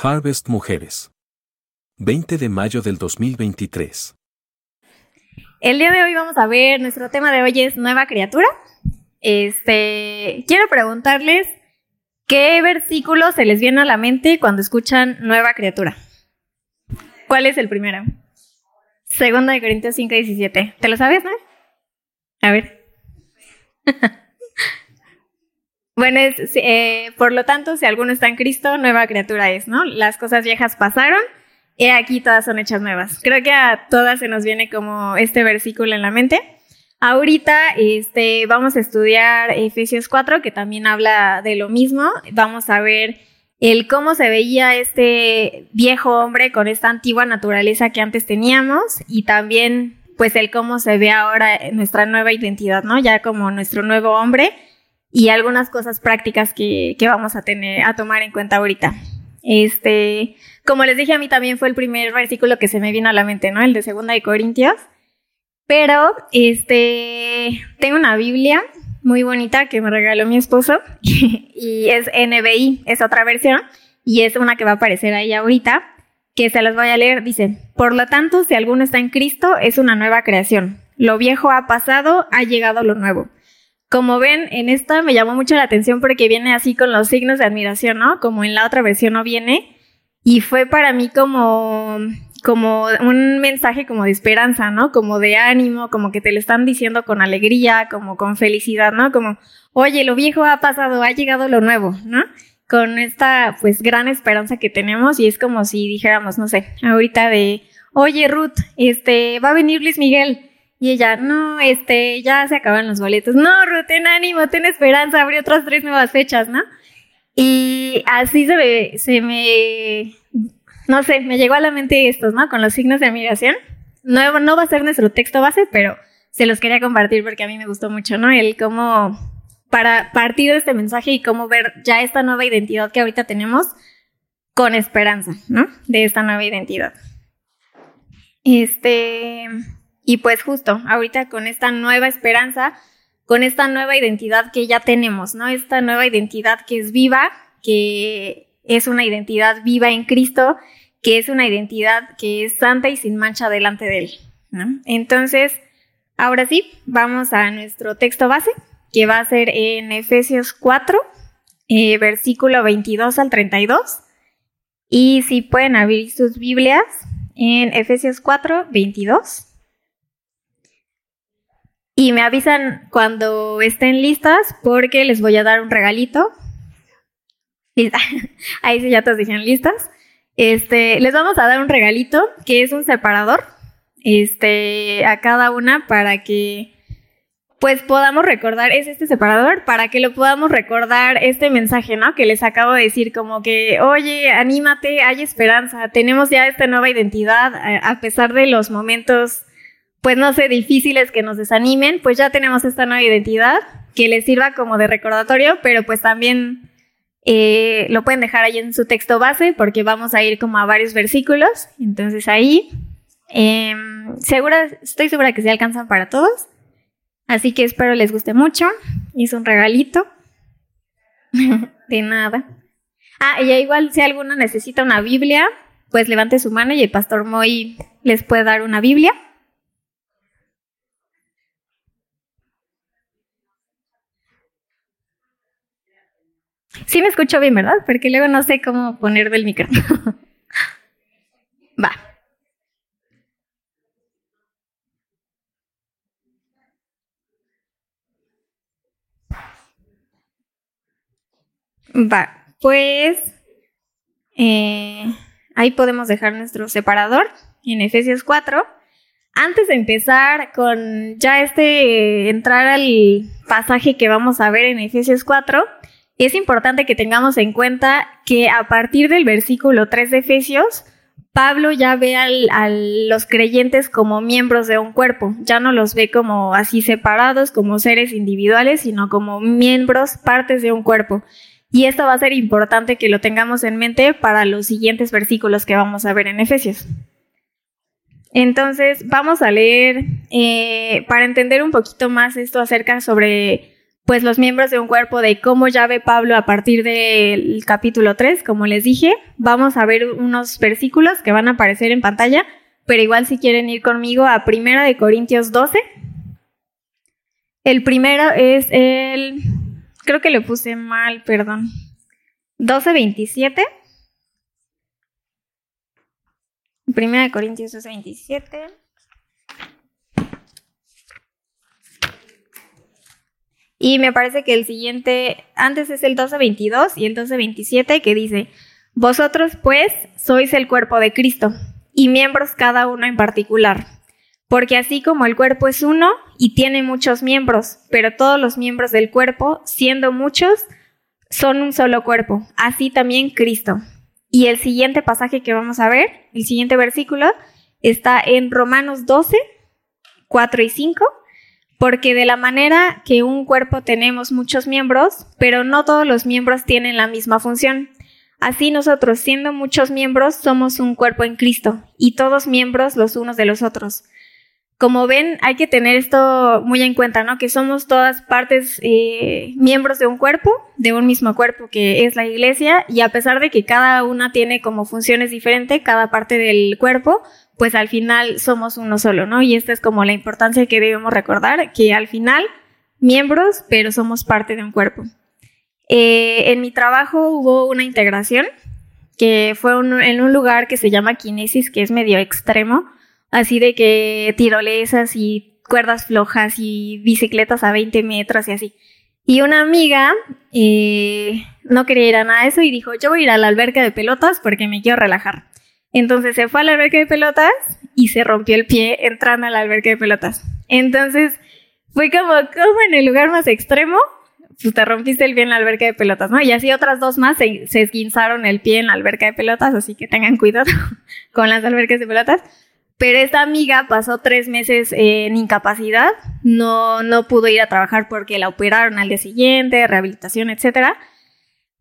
Harvest Mujeres. 20 de mayo del 2023. El día de hoy vamos a ver, nuestro tema de hoy es nueva criatura. Este, quiero preguntarles qué versículo se les viene a la mente cuando escuchan nueva criatura. ¿Cuál es el primero? Segunda de Corintios 5, 17. ¿Te lo sabes, no? A ver. bueno, eh, por lo tanto, si alguno está en Cristo, nueva criatura es, ¿no? Las cosas viejas pasaron y aquí todas son hechas nuevas. Creo que a todas se nos viene como este versículo en la mente. Ahorita este, vamos a estudiar Efesios 4, que también habla de lo mismo. Vamos a ver el cómo se veía este viejo hombre con esta antigua naturaleza que antes teníamos y también pues el cómo se ve ahora nuestra nueva identidad, ¿no? Ya como nuestro nuevo hombre y algunas cosas prácticas que, que vamos a tener, a tomar en cuenta ahorita. Este, como les dije, a mí también fue el primer versículo que se me vino a la mente, ¿no? El de Segunda de Corintios. Pero, este, tengo una Biblia muy bonita que me regaló mi esposo y es NBI, es otra versión y es una que va a aparecer ahí ahorita, que se las voy a leer. Dice, por lo tanto, si alguno está en Cristo, es una nueva creación. Lo viejo ha pasado, ha llegado lo nuevo. Como ven, en esta me llamó mucho la atención porque viene así con los signos de admiración, ¿no? Como en la otra versión no viene. Y fue para mí como, como un mensaje como de esperanza, ¿no? Como de ánimo, como que te lo están diciendo con alegría, como con felicidad, ¿no? Como, oye, lo viejo ha pasado, ha llegado lo nuevo, ¿no? Con esta, pues, gran esperanza que tenemos y es como si dijéramos, no sé, ahorita de, oye, Ruth, este, va a venir Luis Miguel y ella, no, este, ya se acaban los boletos. No, Ruth, ánimo, ten esperanza, abre otras tres nuevas fechas, ¿no? Y así se me, se me, no sé, me llegó a la mente estos, ¿no? Con los signos de admiración. No, no va a ser nuestro texto base, pero se los quería compartir porque a mí me gustó mucho, ¿no? El cómo, para partir de este mensaje y cómo ver ya esta nueva identidad que ahorita tenemos con esperanza, ¿no? De esta nueva identidad. Este, y pues justo, ahorita con esta nueva esperanza, con esta nueva identidad que ya tenemos, ¿no? Esta nueva identidad que es viva, que es una identidad viva en Cristo, que es una identidad que es santa y sin mancha delante de Él. ¿no? Entonces, ahora sí, vamos a nuestro texto base, que va a ser en Efesios 4, eh, versículo 22 al 32. Y si pueden abrir sus Biblias en Efesios 4, 22. Y me avisan cuando estén listas porque les voy a dar un regalito. Ahí sí ya todos dijeron listas. Este, les vamos a dar un regalito que es un separador. Este, a cada una para que pues podamos recordar, es este separador, para que lo podamos recordar este mensaje, ¿no? Que les acabo de decir, como que, oye, anímate, hay esperanza, tenemos ya esta nueva identidad, a pesar de los momentos pues no sé, difíciles que nos desanimen, pues ya tenemos esta nueva identidad que les sirva como de recordatorio, pero pues también eh, lo pueden dejar ahí en su texto base porque vamos a ir como a varios versículos. Entonces ahí, em, segura, estoy segura que se alcanzan para todos. Así que espero les guste mucho. Hice un regalito. de nada. Ah, y igual si alguno necesita una Biblia, pues levante su mano y el pastor Moy les puede dar una Biblia. Sí me escucho bien, ¿verdad? Porque luego no sé cómo poner del micrófono. Va. Va, pues eh, ahí podemos dejar nuestro separador en Efesios 4. Antes de empezar con ya este, entrar al pasaje que vamos a ver en Efesios 4, es importante que tengamos en cuenta que a partir del versículo 3 de Efesios, Pablo ya ve a los creyentes como miembros de un cuerpo, ya no los ve como así separados, como seres individuales, sino como miembros, partes de un cuerpo. Y esto va a ser importante que lo tengamos en mente para los siguientes versículos que vamos a ver en Efesios. Entonces, vamos a leer, eh, para entender un poquito más esto acerca sobre pues los miembros de un cuerpo de cómo ya ve Pablo a partir del capítulo 3, como les dije. Vamos a ver unos versículos que van a aparecer en pantalla, pero igual si quieren ir conmigo a Primera de Corintios 12. El primero es el, creo que le puse mal, perdón, 12.27. Primera de Corintios 12.27. Y me parece que el siguiente, antes es el 12.22 y el 12.27 que dice, vosotros pues sois el cuerpo de Cristo y miembros cada uno en particular. Porque así como el cuerpo es uno y tiene muchos miembros, pero todos los miembros del cuerpo, siendo muchos, son un solo cuerpo, así también Cristo. Y el siguiente pasaje que vamos a ver, el siguiente versículo, está en Romanos 12, 4 y 5 porque de la manera que un cuerpo tenemos muchos miembros, pero no todos los miembros tienen la misma función. Así nosotros, siendo muchos miembros, somos un cuerpo en Cristo, y todos miembros los unos de los otros. Como ven, hay que tener esto muy en cuenta, ¿no? Que somos todas partes, eh, miembros de un cuerpo, de un mismo cuerpo que es la iglesia, y a pesar de que cada una tiene como funciones diferentes, cada parte del cuerpo, pues al final somos uno solo, ¿no? Y esta es como la importancia que debemos recordar, que al final, miembros, pero somos parte de un cuerpo. Eh, en mi trabajo hubo una integración que fue en un lugar que se llama Kinesis, que es medio extremo, así de que tirolesas y cuerdas flojas y bicicletas a 20 metros y así. Y una amiga eh, no quería ir a nada de eso y dijo, yo voy a ir a la alberca de pelotas porque me quiero relajar. Entonces se fue a la alberca de pelotas y se rompió el pie entrando a la alberca de pelotas. Entonces fue como, como en el lugar más extremo, pues te rompiste el pie en la alberca de pelotas, ¿no? Y así otras dos más se, esguinzaron el pie en la alberca de pelotas, así que tengan cuidado con las albercas de pelotas. Pero esta amiga pasó tres meses en incapacidad, no, no pudo ir a trabajar porque la operaron al día siguiente, rehabilitación, etc.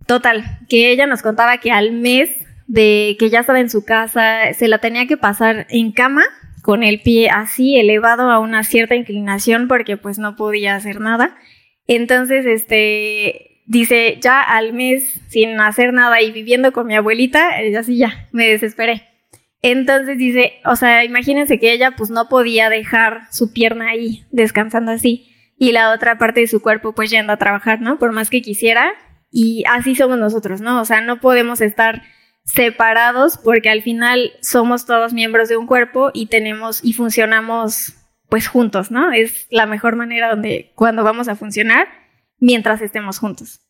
Total, que ella nos contaba que al mes de que ya estaba en su casa, se la tenía que pasar en cama con el pie así elevado a una cierta inclinación porque pues no podía hacer nada. Entonces, este, dice, ya al mes sin hacer nada y viviendo con mi abuelita, eh, así ya, me desesperé. Entonces dice, o sea, imagínense que ella pues no podía dejar su pierna ahí descansando así y la otra parte de su cuerpo pues yendo a trabajar, ¿no? Por más que quisiera. Y así somos nosotros, ¿no? O sea, no podemos estar separados porque al final somos todos miembros de un cuerpo y tenemos y funcionamos pues juntos, ¿no? Es la mejor manera donde cuando vamos a funcionar mientras estemos juntos.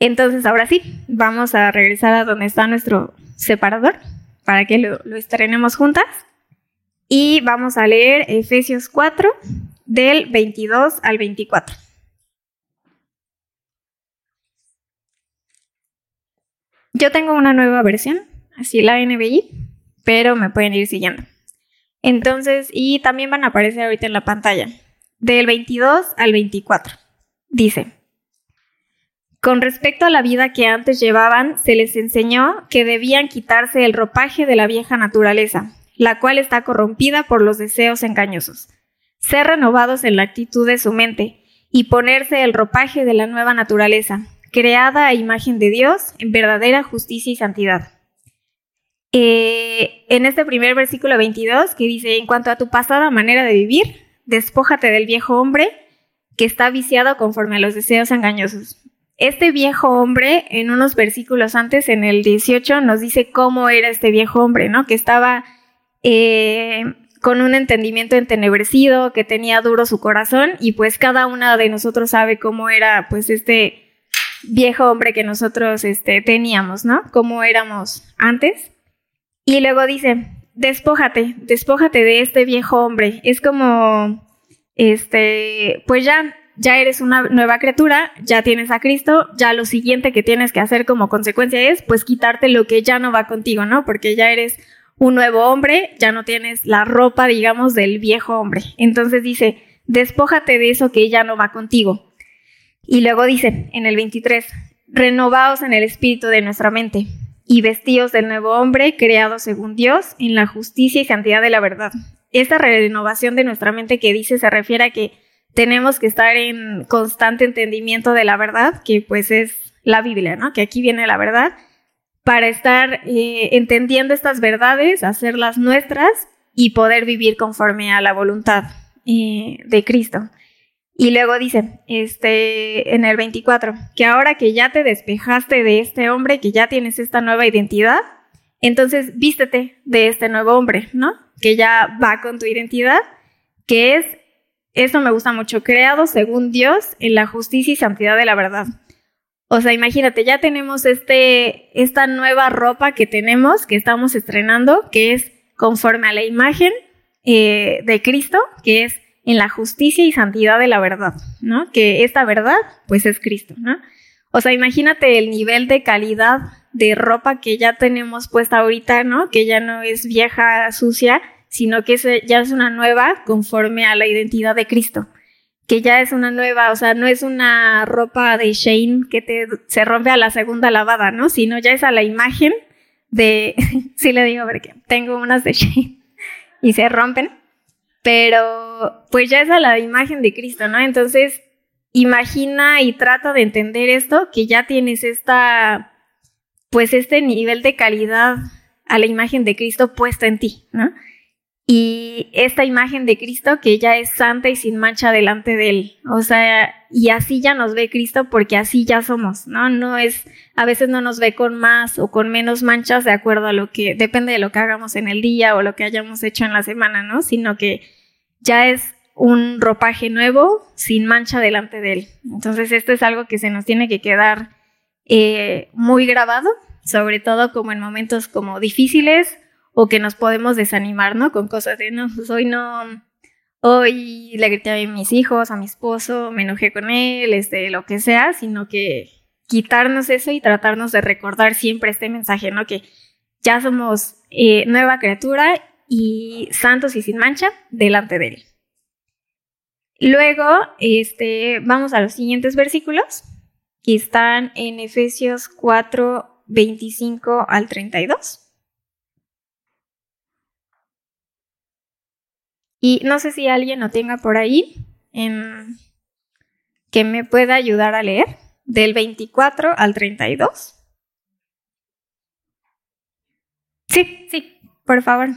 Entonces ahora sí, vamos a regresar a donde está nuestro separador para que lo, lo estrenemos juntas y vamos a leer Efesios 4 del 22 al 24. Yo tengo una nueva versión, así la NBI, pero me pueden ir siguiendo. Entonces, y también van a aparecer ahorita en la pantalla, del 22 al 24. Dice, con respecto a la vida que antes llevaban, se les enseñó que debían quitarse el ropaje de la vieja naturaleza, la cual está corrompida por los deseos engañosos, ser renovados en la actitud de su mente y ponerse el ropaje de la nueva naturaleza, creada a imagen de Dios en verdadera justicia y santidad. Eh, en este primer versículo 22 que dice, en cuanto a tu pasada manera de vivir, despójate del viejo hombre que está viciado conforme a los deseos engañosos. Este viejo hombre, en unos versículos antes, en el 18, nos dice cómo era este viejo hombre, ¿no? Que estaba eh, con un entendimiento entenebrecido, que tenía duro su corazón, y pues cada una de nosotros sabe cómo era, pues, este viejo hombre que nosotros este, teníamos, ¿no? Como éramos antes. Y luego dice, despójate, despójate de este viejo hombre. Es como, este, pues ya, ya eres una nueva criatura, ya tienes a Cristo, ya lo siguiente que tienes que hacer como consecuencia es, pues quitarte lo que ya no va contigo, ¿no? Porque ya eres un nuevo hombre, ya no tienes la ropa, digamos, del viejo hombre. Entonces dice, despójate de eso que ya no va contigo. Y luego dice en el 23, renovaos en el espíritu de nuestra mente y vestíos del nuevo hombre creado según Dios en la justicia y santidad de la verdad. Esta renovación de nuestra mente que dice se refiere a que tenemos que estar en constante entendimiento de la verdad, que pues es la Biblia, ¿no? Que aquí viene la verdad, para estar eh, entendiendo estas verdades, hacerlas nuestras y poder vivir conforme a la voluntad eh, de Cristo. Y luego dice, este, en el 24, que ahora que ya te despejaste de este hombre, que ya tienes esta nueva identidad, entonces vístete de este nuevo hombre, ¿no? Que ya va con tu identidad, que es eso me gusta mucho, creado según Dios en la justicia y santidad de la verdad. O sea, imagínate, ya tenemos este, esta nueva ropa que tenemos, que estamos estrenando, que es conforme a la imagen eh, de Cristo, que es en la justicia y santidad de la verdad, ¿no? Que esta verdad, pues es Cristo, ¿no? O sea, imagínate el nivel de calidad de ropa que ya tenemos puesta ahorita, ¿no? Que ya no es vieja, sucia, sino que ya es una nueva conforme a la identidad de Cristo, que ya es una nueva, o sea, no es una ropa de Shane que te, se rompe a la segunda lavada, ¿no? Sino ya es a la imagen de, sí le digo porque tengo unas de Shane y se rompen, pero pues ya es a la imagen de Cristo, ¿no? Entonces, imagina y trata de entender esto, que ya tienes esta, pues este nivel de calidad a la imagen de Cristo puesta en ti, ¿no? y esta imagen de Cristo que ya es santa y sin mancha delante de él. O sea, y así ya nos ve Cristo porque así ya somos, ¿no? No es, a veces no nos ve con más o con menos manchas de acuerdo a lo que, depende de lo que hagamos en el día o lo que hayamos hecho en la semana, ¿no? Sino que ya es un ropaje nuevo sin mancha delante de él. Entonces esto es algo que se nos tiene que quedar eh, muy grabado, sobre todo como en momentos como difíciles o que nos podemos desanimar, ¿no? Con cosas de, no, pues hoy no, hoy le grité a mis hijos, a mi esposo, me enojé con él, este, lo que sea, sino que quitarnos eso y tratarnos de recordar siempre este mensaje, ¿no? Que ya somos eh, nueva criatura y santos y sin mancha delante de él. Luego, este, vamos a los siguientes versículos, que están en Efesios 4, 25 al 32. Y no sé si alguien lo tenga por ahí que me pueda ayudar a leer del 24 al 32. Sí, sí, por favor.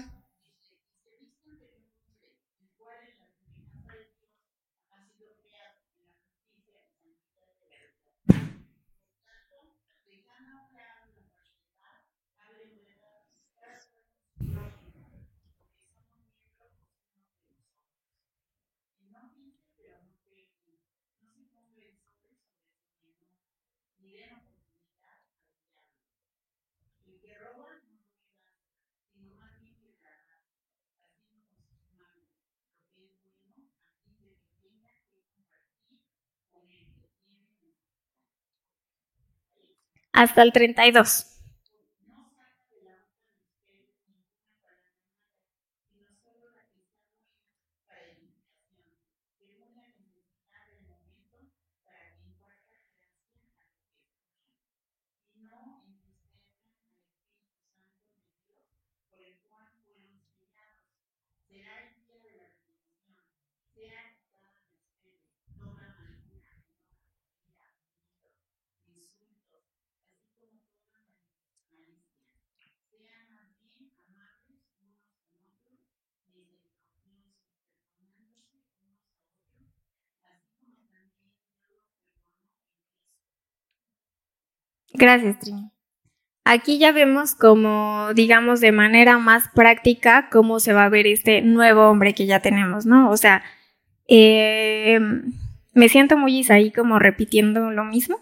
Hasta el 32. Gracias, Trini. Aquí ya vemos como, digamos, de manera más práctica cómo se va a ver este nuevo hombre que ya tenemos, ¿no? O sea, eh, me siento muy ahí como repitiendo lo mismo,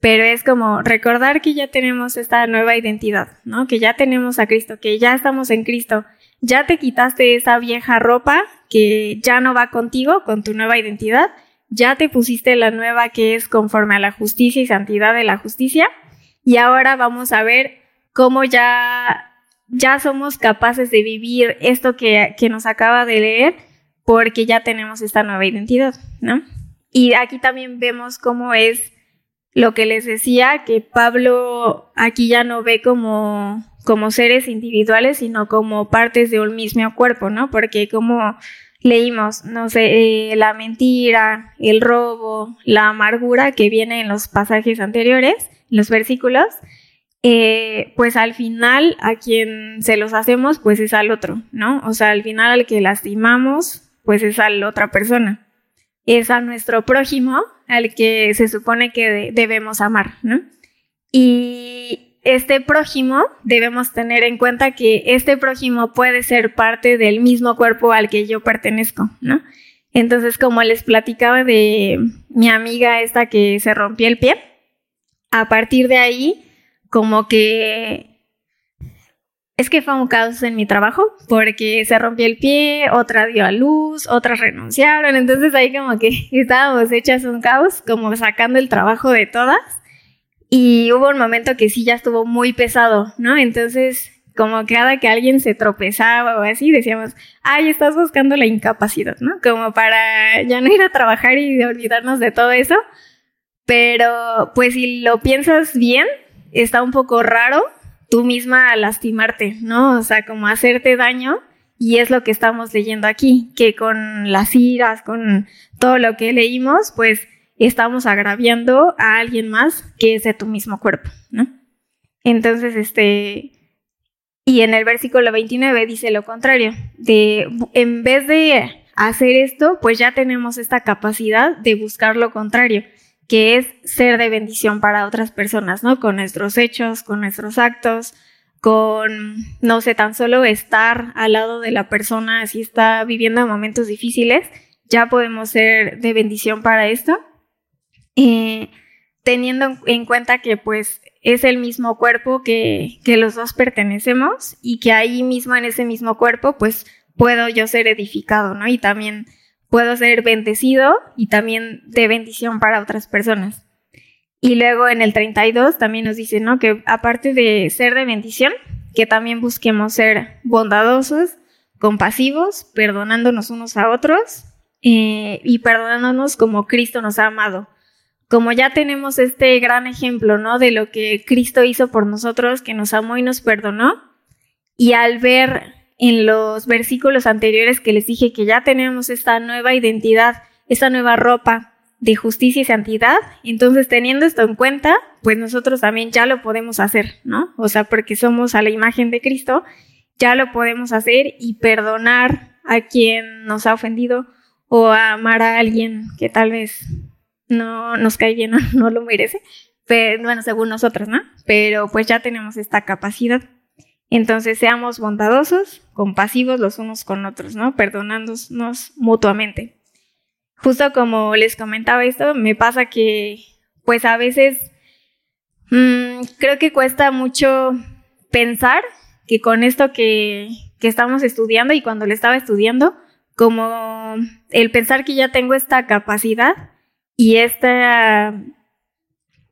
pero es como recordar que ya tenemos esta nueva identidad, ¿no? Que ya tenemos a Cristo, que ya estamos en Cristo, ya te quitaste esa vieja ropa que ya no va contigo, con tu nueva identidad, ya te pusiste la nueva que es conforme a la justicia y santidad de la justicia y ahora vamos a ver cómo ya, ya somos capaces de vivir esto que, que nos acaba de leer porque ya tenemos esta nueva identidad, ¿no? Y aquí también vemos cómo es lo que les decía, que Pablo aquí ya no ve como, como seres individuales, sino como partes de un mismo cuerpo, ¿no? Porque como leímos, no sé, eh, la mentira, el robo, la amargura que viene en los pasajes anteriores, los versículos, eh, pues al final a quien se los hacemos, pues es al otro, ¿no? O sea, al final al que lastimamos, pues es a la otra persona. Es a nuestro prójimo al que se supone que debemos amar, ¿no? Y este prójimo debemos tener en cuenta que este prójimo puede ser parte del mismo cuerpo al que yo pertenezco, ¿no? Entonces, como les platicaba de mi amiga esta que se rompió el pie, a partir de ahí como que es que fue un caos en mi trabajo porque se rompió el pie, otra dio a luz, otras renunciaron, entonces ahí como que estábamos hechas un caos, como sacando el trabajo de todas y hubo un momento que sí ya estuvo muy pesado, ¿no? Entonces como cada que alguien se tropezaba o así, decíamos, ay, estás buscando la incapacidad, ¿no? Como para ya no ir a trabajar y olvidarnos de todo eso. Pero pues si lo piensas bien, está un poco raro tú misma lastimarte, ¿no? O sea, como hacerte daño. Y es lo que estamos leyendo aquí, que con las iras, con todo lo que leímos, pues estamos agraviando a alguien más que es de tu mismo cuerpo, ¿no? Entonces, este, y en el versículo 29 dice lo contrario, de en vez de hacer esto, pues ya tenemos esta capacidad de buscar lo contrario que es ser de bendición para otras personas, ¿no? Con nuestros hechos, con nuestros actos, con, no sé, tan solo estar al lado de la persona si está viviendo momentos difíciles, ya podemos ser de bendición para esto. Eh, teniendo en cuenta que pues es el mismo cuerpo que, que los dos pertenecemos y que ahí mismo en ese mismo cuerpo pues puedo yo ser edificado, ¿no? Y también puedo ser bendecido y también de bendición para otras personas. Y luego en el 32 también nos dice, ¿no? Que aparte de ser de bendición, que también busquemos ser bondadosos, compasivos, perdonándonos unos a otros eh, y perdonándonos como Cristo nos ha amado. Como ya tenemos este gran ejemplo, ¿no? De lo que Cristo hizo por nosotros, que nos amó y nos perdonó. Y al ver en los versículos anteriores que les dije que ya tenemos esta nueva identidad, esta nueva ropa de justicia y santidad, entonces teniendo esto en cuenta, pues nosotros también ya lo podemos hacer, ¿no? O sea, porque somos a la imagen de Cristo, ya lo podemos hacer y perdonar a quien nos ha ofendido o amar a alguien que tal vez no nos cae bien o no lo merece, pero bueno, según nosotros, ¿no? Pero pues ya tenemos esta capacidad. Entonces seamos bondadosos, compasivos los unos con otros, ¿no? Perdonándonos mutuamente. Justo como les comentaba esto, me pasa que pues a veces mmm, creo que cuesta mucho pensar que con esto que, que estamos estudiando y cuando le estaba estudiando, como el pensar que ya tengo esta capacidad y esta,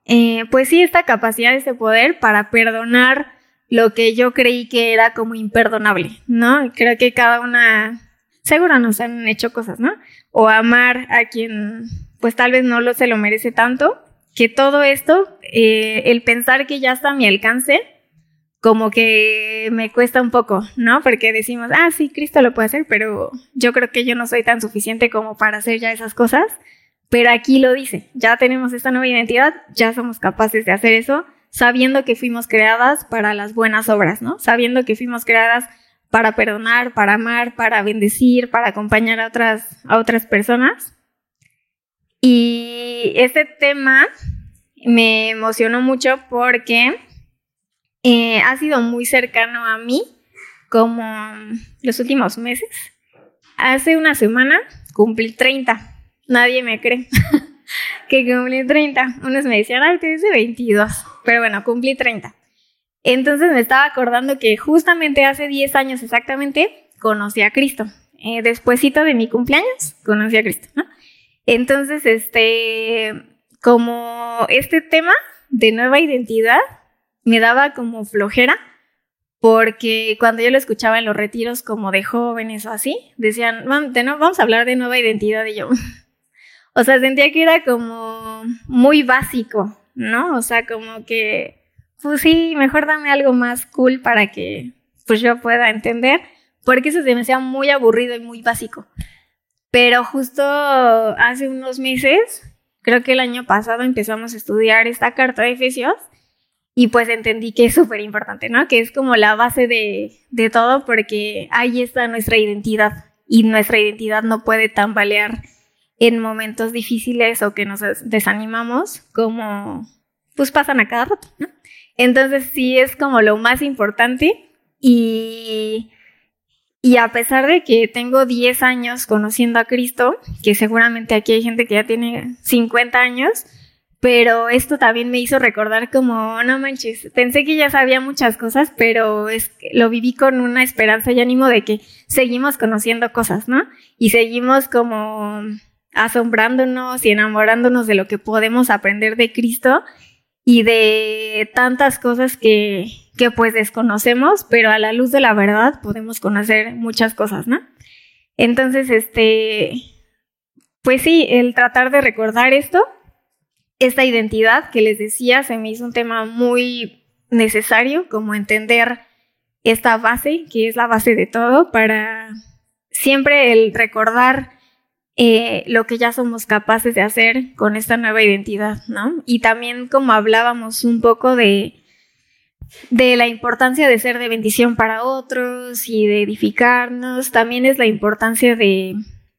eh, pues sí, esta capacidad, este poder para perdonar lo que yo creí que era como imperdonable, ¿no? Creo que cada una, seguro nos han hecho cosas, ¿no? O amar a quien pues tal vez no lo, se lo merece tanto, que todo esto, eh, el pensar que ya está a mi alcance, como que me cuesta un poco, ¿no? Porque decimos, ah, sí, Cristo lo puede hacer, pero yo creo que yo no soy tan suficiente como para hacer ya esas cosas. Pero aquí lo dice, ya tenemos esta nueva identidad, ya somos capaces de hacer eso sabiendo que fuimos creadas para las buenas obras, ¿no? Sabiendo que fuimos creadas para perdonar, para amar, para bendecir, para acompañar a otras, a otras personas. Y este tema me emocionó mucho porque eh, ha sido muy cercano a mí como los últimos meses. Hace una semana cumplí 30. Nadie me cree. que cumplí 30. Unos me decían, ay, te dice 22. Pero bueno, cumplí 30. Entonces me estaba acordando que justamente hace 10 años exactamente conocí a Cristo. Eh, de mi cumpleaños, conocí a Cristo. Entonces, este, como este tema de nueva identidad me daba como flojera, porque cuando yo lo escuchaba en los retiros como de jóvenes o así, decían, vamos a hablar de nueva identidad y yo, o sea, sentía que era como muy básico, ¿no? O sea, como que, pues sí, mejor dame algo más cool para que pues yo pueda entender, porque eso se me hacía muy aburrido y muy básico. Pero justo hace unos meses, creo que el año pasado empezamos a estudiar esta carta de Efesios y pues entendí que es súper importante, ¿no? Que es como la base de, de todo porque ahí está nuestra identidad y nuestra identidad no puede tambalear en momentos difíciles o que nos desanimamos como pues pasan a cada rato, ¿no? Entonces sí es como lo más importante y, y a pesar de que tengo 10 años conociendo a Cristo, que seguramente aquí hay gente que ya tiene 50 años, pero esto también me hizo recordar como, no manches, pensé que ya sabía muchas cosas, pero es lo viví con una esperanza y ánimo de que seguimos conociendo cosas, ¿no? Y seguimos como asombrándonos y enamorándonos de lo que podemos aprender de Cristo y de tantas cosas que, que pues desconocemos, pero a la luz de la verdad podemos conocer muchas cosas, ¿no? Entonces, este, pues sí, el tratar de recordar esto, esta identidad que les decía, se me hizo un tema muy necesario, como entender esta base, que es la base de todo, para siempre el recordar eh, lo que ya somos capaces de hacer con esta nueva identidad, ¿no? Y también como hablábamos un poco de, de la importancia de ser de bendición para otros y de edificarnos, también es la importancia de,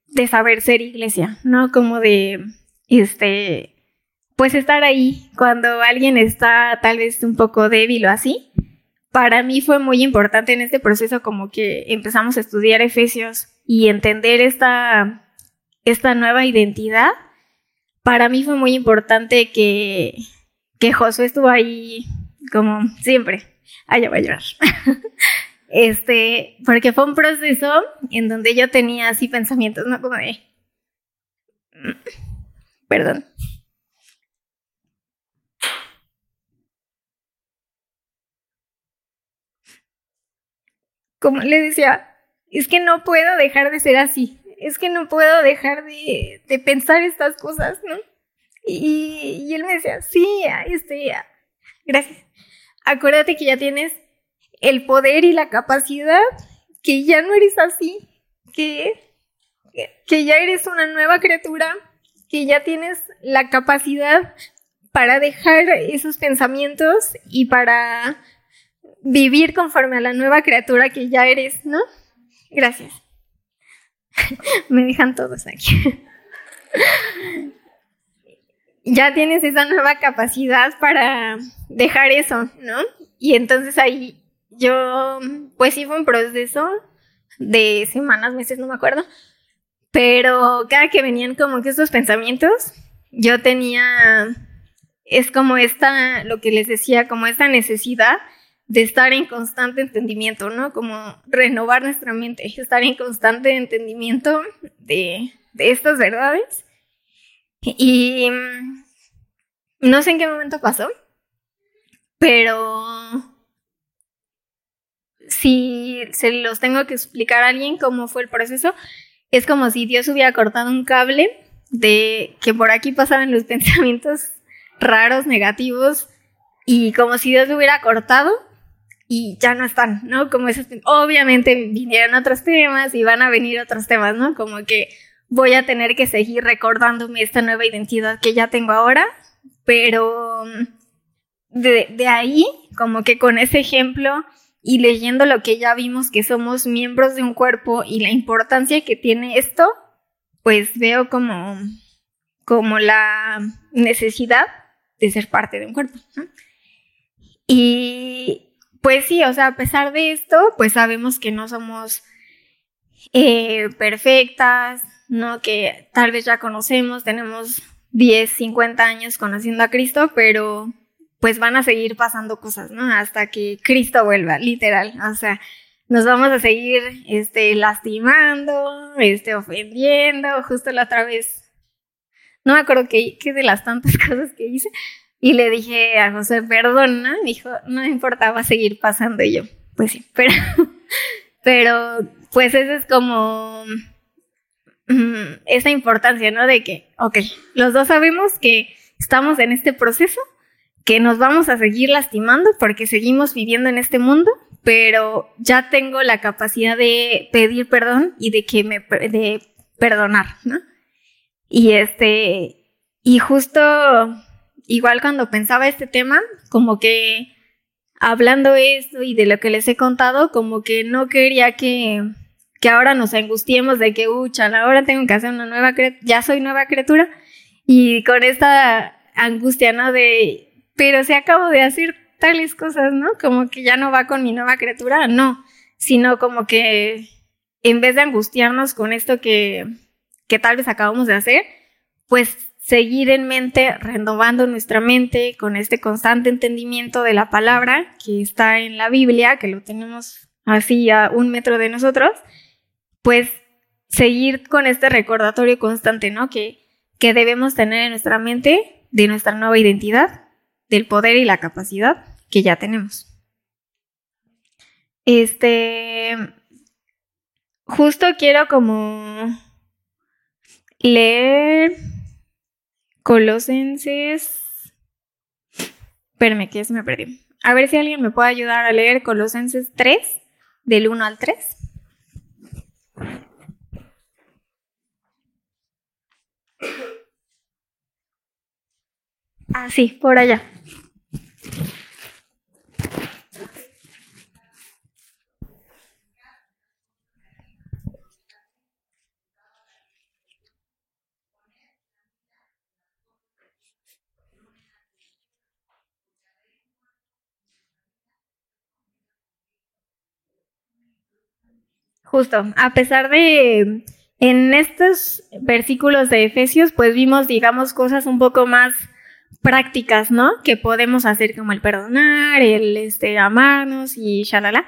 de saber ser iglesia, ¿no? Como de, este, pues estar ahí cuando alguien está tal vez un poco débil o así. Para mí fue muy importante en este proceso como que empezamos a estudiar Efesios y entender esta esta nueva identidad, para mí fue muy importante que, que Josué estuvo ahí como siempre. Allá va a llorar. este, porque fue un proceso en donde yo tenía así pensamientos, ¿no? Como de... Perdón. Como le decía, es que no puedo dejar de ser así es que no puedo dejar de, pensar estas cosas, ¿no? Y, él me decía, sí, este, gracias. Acuérdate que ya tienes el poder y la capacidad, que ya no eres así, que, que ya eres una nueva criatura, que ya tienes la capacidad para dejar esos pensamientos y para vivir conforme a la nueva criatura que ya eres, ¿no? Gracias. Me dejan todos aquí. ya tienes esa nueva capacidad para dejar eso, ¿no? Y entonces ahí yo, pues sí un proceso de semanas, meses, no me acuerdo, pero cada que venían como que estos pensamientos, yo tenía, es como esta, lo que les decía, como esta necesidad de estar en constante entendimiento, ¿no? Como renovar nuestra mente, estar en constante entendimiento de, estas verdades. Y mm, no sé en qué momento pasó, pero si se los tengo que explicar a alguien cómo fue el proceso, es como si Dios hubiera cortado un cable de que por aquí pasaban los pensamientos raros, negativos, y como si Dios lo hubiera cortado y ya no están, ¿no? Como esos, obviamente vinieron otros temas y van a venir otros temas, ¿no? Como que voy a tener que seguir recordándome esta nueva identidad que ya tengo ahora, pero mm, de, de ahí, como que con ese ejemplo y leyendo lo que ya vimos que somos miembros de un cuerpo y la importancia que tiene esto, pues veo como, como la necesidad de ser parte de un cuerpo. ¿no? Y, pues sí, o sea, a pesar de esto, pues sabemos que no somos eh, perfectas, ¿no? Que tal vez ya conocemos, tenemos 10, 50 años conociendo a Cristo, pero pues van a seguir pasando cosas, ¿no? Hasta que Cristo vuelva, literal. O sea, nos vamos a seguir este, lastimando, este, ofendiendo. Justo la otra vez, no me acuerdo qué, qué de las tantas cosas que hice, y le dije a José, perdona, dijo, no me importaba seguir pasando y yo, pues sí, pero, pero pues eso es como mm, esa importancia, ¿no? De que, ok, los dos sabemos que estamos en este proceso, que nos vamos a seguir lastimando porque seguimos viviendo en este mundo, pero ya tengo la capacidad de pedir perdón y de que me de perdonar, ¿no? Y este, y justo igual cuando pensaba este tema, como que hablando esto y de lo que les he contado, como que no quería que, que ahora nos angustiemos de que, ucha, ahora tengo que hacer una nueva ya soy nueva criatura, y con esta angustia, ¿no? De, pero si acabo de hacer tales cosas, ¿no? Como que ya no va con mi nueva criatura, no, sino como que en vez de angustiarnos con esto que, que tal vez acabamos de hacer, pues seguir en mente, renovando nuestra mente con este constante entendimiento de la palabra que está en la Biblia, que lo tenemos así a un metro de nosotros, pues seguir con este recordatorio constante, ¿no? Que, que debemos tener en nuestra mente de nuestra nueva identidad, del poder y la capacidad que ya tenemos. Este, justo quiero como leer Colosenses. Espérame, que se me perdí. A ver si alguien me puede ayudar a leer Colosenses 3, del 1 al 3. Ah, sí, por allá. Justo, a pesar de en estos versículos de Efesios, pues vimos, digamos, cosas un poco más prácticas, ¿no? Que podemos hacer como el perdonar, el este, amarnos y shalala.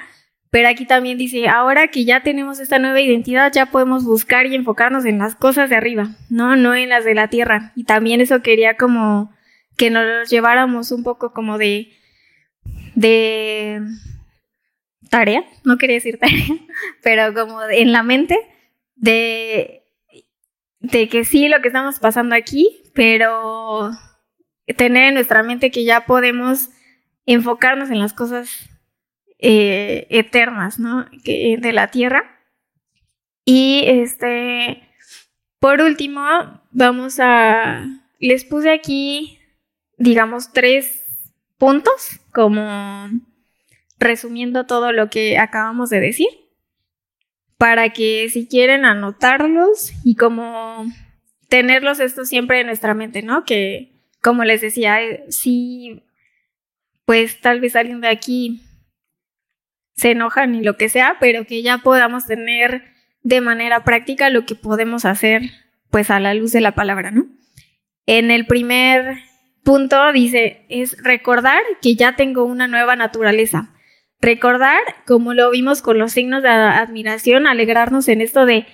Pero aquí también dice, ahora que ya tenemos esta nueva identidad, ya podemos buscar y enfocarnos en las cosas de arriba, ¿no? No en las de la tierra. Y también eso quería como que nos lleváramos un poco como de, de tarea, no quería decir tarea, pero como en la mente de, de que sí lo que estamos pasando aquí, pero tener en nuestra mente que ya podemos enfocarnos en las cosas eh, eternas, ¿no? Que, de la tierra. Y este, por último, vamos a, les puse aquí, digamos, tres puntos como resumiendo todo lo que acabamos de decir, para que si quieren anotarlos y como tenerlos esto siempre en nuestra mente, ¿no? Que, como les decía, eh, si pues tal vez alguien de aquí se enoja ni lo que sea, pero que ya podamos tener de manera práctica lo que podemos hacer pues a la luz de la palabra, ¿no? En el primer punto dice, es recordar que ya tengo una nueva naturaleza. Recordar, como lo vimos con los signos de admiración, alegrarnos en esto de,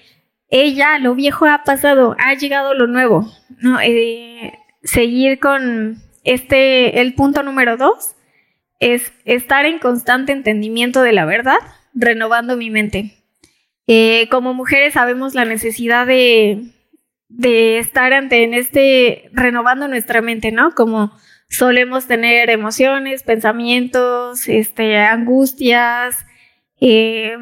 ella, lo viejo ha pasado, ha llegado lo nuevo, ¿no? Eh, seguir con este, el punto número dos, es estar en constante entendimiento de la verdad, renovando mi mente. Eh, como mujeres sabemos la necesidad de, de estar ante en este, renovando nuestra mente, ¿no? Como solemos tener emociones, pensamientos, este, angustias, eh,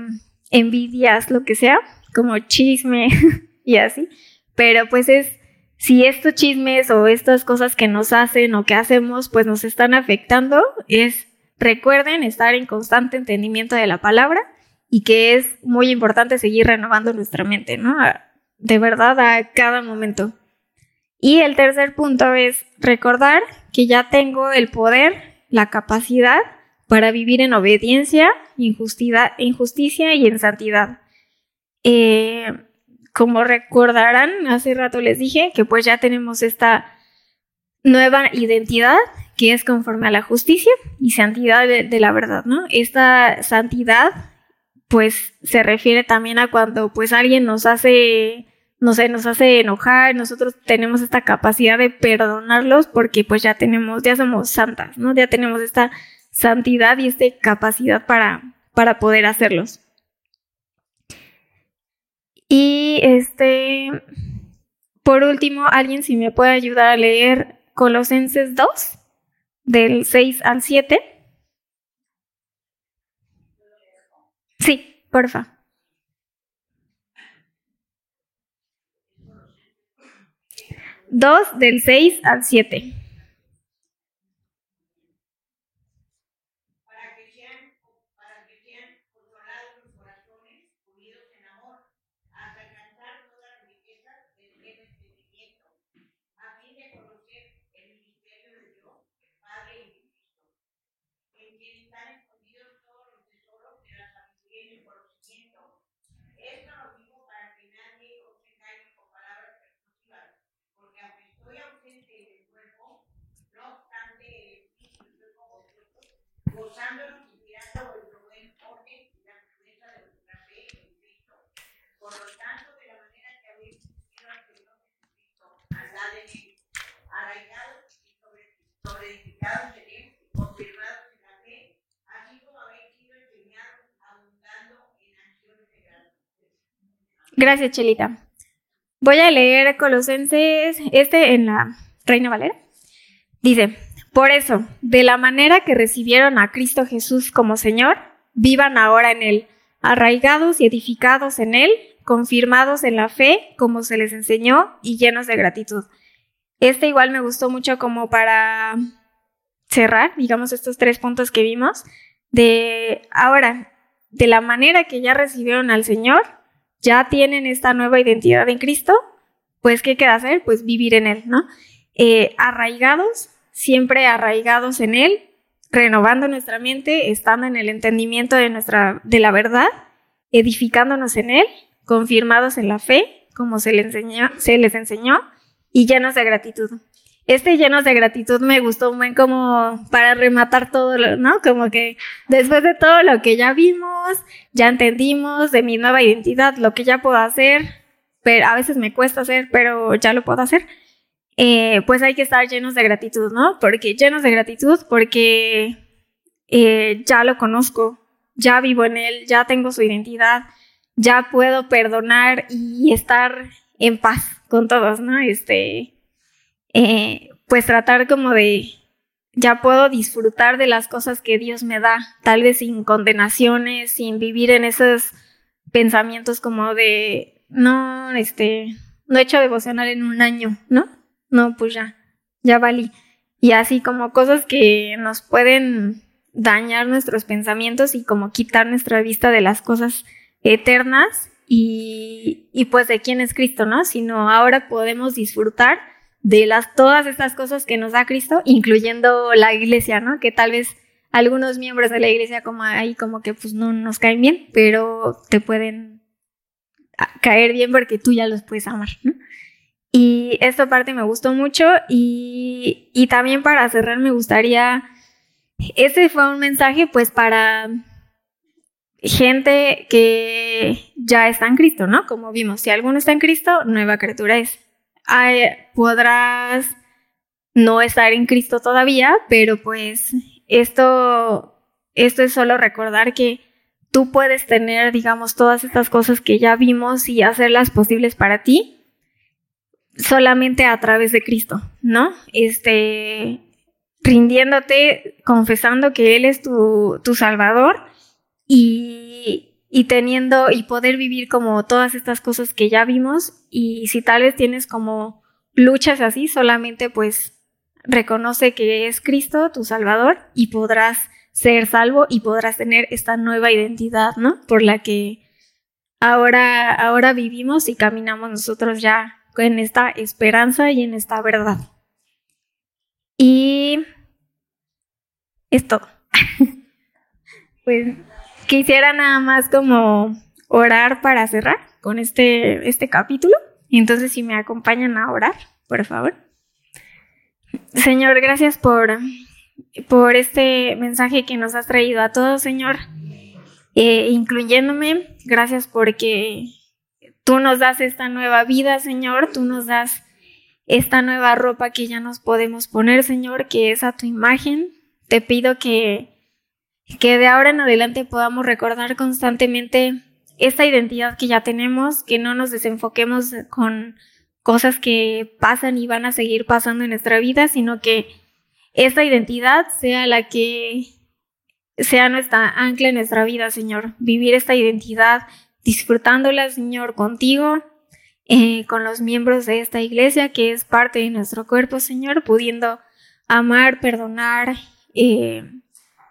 envidias, lo que sea, como chisme y así. Pero pues es, si estos chismes o estas cosas que nos hacen o que hacemos, pues nos están afectando, es, recuerden estar en constante entendimiento de la palabra y que es muy importante seguir renovando nuestra mente, ¿no? De verdad, a cada momento. Y el tercer punto es recordar que ya tengo el poder, la capacidad para vivir en obediencia, injusticia y en santidad. Eh, como recordarán, hace rato les dije que pues ya tenemos esta nueva identidad que es conforme a la justicia y santidad de, de, la verdad, ¿no? Esta santidad pues se refiere también a cuando pues alguien nos hace no sé, nos hace enojar, nosotros tenemos esta capacidad de perdonarlos porque pues ya tenemos, ya somos santas, ¿no? Ya tenemos esta santidad y esta capacidad para, para poder hacerlos. Y este, por último, alguien si me puede ayudar a leer Colosenses 2, del 6 al 7. Sí, porfa. 2 del 6 al 7. Gracias, Chelita. Voy a leer Colosenses, este en la Reina Valera. Dice, por eso, de la manera que recibieron a Cristo Jesús como Señor, vivan ahora en Él, arraigados y edificados en Él, confirmados en la fe, como se les enseñó, y llenos de gratitud. Este igual me gustó mucho como para cerrar, digamos, estos tres puntos que vimos, de ahora, de la manera que ya recibieron al Señor, ya tienen esta nueva identidad en Cristo, pues ¿qué queda hacer? Pues vivir en Él, ¿no? Eh, arraigados, siempre arraigados en Él, renovando nuestra mente, estando en el entendimiento de, nuestra, de la verdad, edificándonos en Él, confirmados en la fe, como se les enseñó, y llenos de gratitud. Este llenos de gratitud me gustó muy como para rematar todo, ¿no? Como que después de todo lo que ya vimos, ya entendimos de mi nueva identidad, lo que ya puedo hacer, pero a veces me cuesta hacer, pero ya lo puedo hacer. Eh, pues hay que estar llenos de gratitud, ¿no? Porque llenos de gratitud, porque eh, ya lo conozco, ya vivo en él, ya tengo su identidad, ya puedo perdonar y estar en paz con todos, ¿no? Este, eh, pues tratar como de, ya puedo disfrutar de las cosas que Dios me da, tal vez sin condenaciones, sin vivir en esos pensamientos como de, no, este, no he hecho devocional en un año, ¿no? No, pues ya, ya valí. Y así como cosas que nos pueden dañar nuestros pensamientos y como quitar nuestra vista de las cosas eternas y, pues de quién es Cristo, ¿no? Sino ahora podemos disfrutar de las, todas estas cosas que nos da Cristo, incluyendo la iglesia, ¿no? Que tal vez algunos miembros de la iglesia como ahí como que pues no nos caen bien, pero te pueden caer bien porque tú ya los puedes amar, ¿no? Y esta parte me gustó mucho y, y también para cerrar me gustaría, ese fue un mensaje pues para gente que ya está en Cristo, ¿no? Como vimos, si alguno está en Cristo, nueva criatura es. podrás no estar en Cristo todavía, pero pues esto, esto es solo recordar que tú puedes tener, digamos, todas estas cosas que ya vimos y hacerlas posibles para ti solamente a través de Cristo, ¿no? Este, rindiéndote, confesando que Él es tu, tu Salvador y, teniendo y poder vivir como todas estas cosas que ya vimos y si tal vez tienes como luchas así, solamente pues reconoce que es Cristo tu Salvador y podrás ser salvo y podrás tener esta nueva identidad, ¿no? Por la que ahora, ahora vivimos y caminamos nosotros ya en esta esperanza y en esta verdad. Y es todo. pues quisiera nada más como orar para cerrar con este, este capítulo. Entonces, si me acompañan a orar, por favor. Señor, gracias por, por este mensaje que nos has traído a todos, Señor, eh, incluyéndome. Gracias porque tú nos das esta nueva vida, Señor. Tú nos das esta nueva ropa que ya nos podemos poner, Señor, que es a tu imagen. Te pido que que de ahora en adelante podamos recordar constantemente esta identidad que ya tenemos, que no nos desenfoquemos con cosas que pasan y van a seguir pasando en nuestra vida, sino que esta identidad sea la que sea nuestra ancla en nuestra vida, Señor. Vivir esta identidad disfrutándola, Señor, contigo eh, con los miembros de esta iglesia, que es parte de nuestro cuerpo, Señor, pudiendo amar, perdonar eh,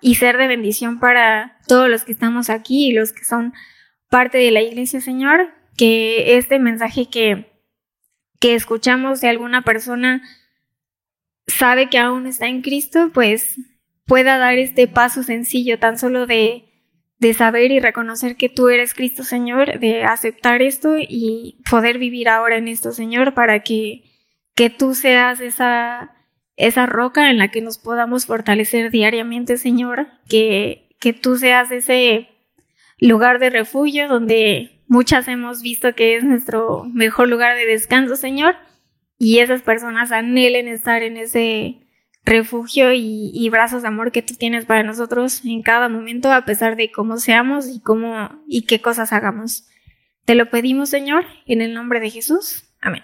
y ser de bendición para todos los que estamos aquí y los que son parte de la iglesia, Señor, que este mensaje que, que escuchamos de alguna persona sabe que aún está en Cristo, pues pueda dar este paso sencillo tan solo de, de saber y reconocer que tú eres Cristo Señor, de aceptar esto y poder vivir ahora en esto, Señor, para que, que tú seas esa, esa roca en la que nos podamos fortalecer diariamente, Señor, que, que tú seas ese lugar de refugio donde muchas hemos visto que es nuestro mejor lugar de descanso, Señor, y esas personas anhelen estar en ese refugio y, brazos de amor que tú tienes para nosotros en cada momento, a pesar de cómo seamos y cómo y qué cosas hagamos. Te lo pedimos, Señor, en el nombre de Jesús. Amén.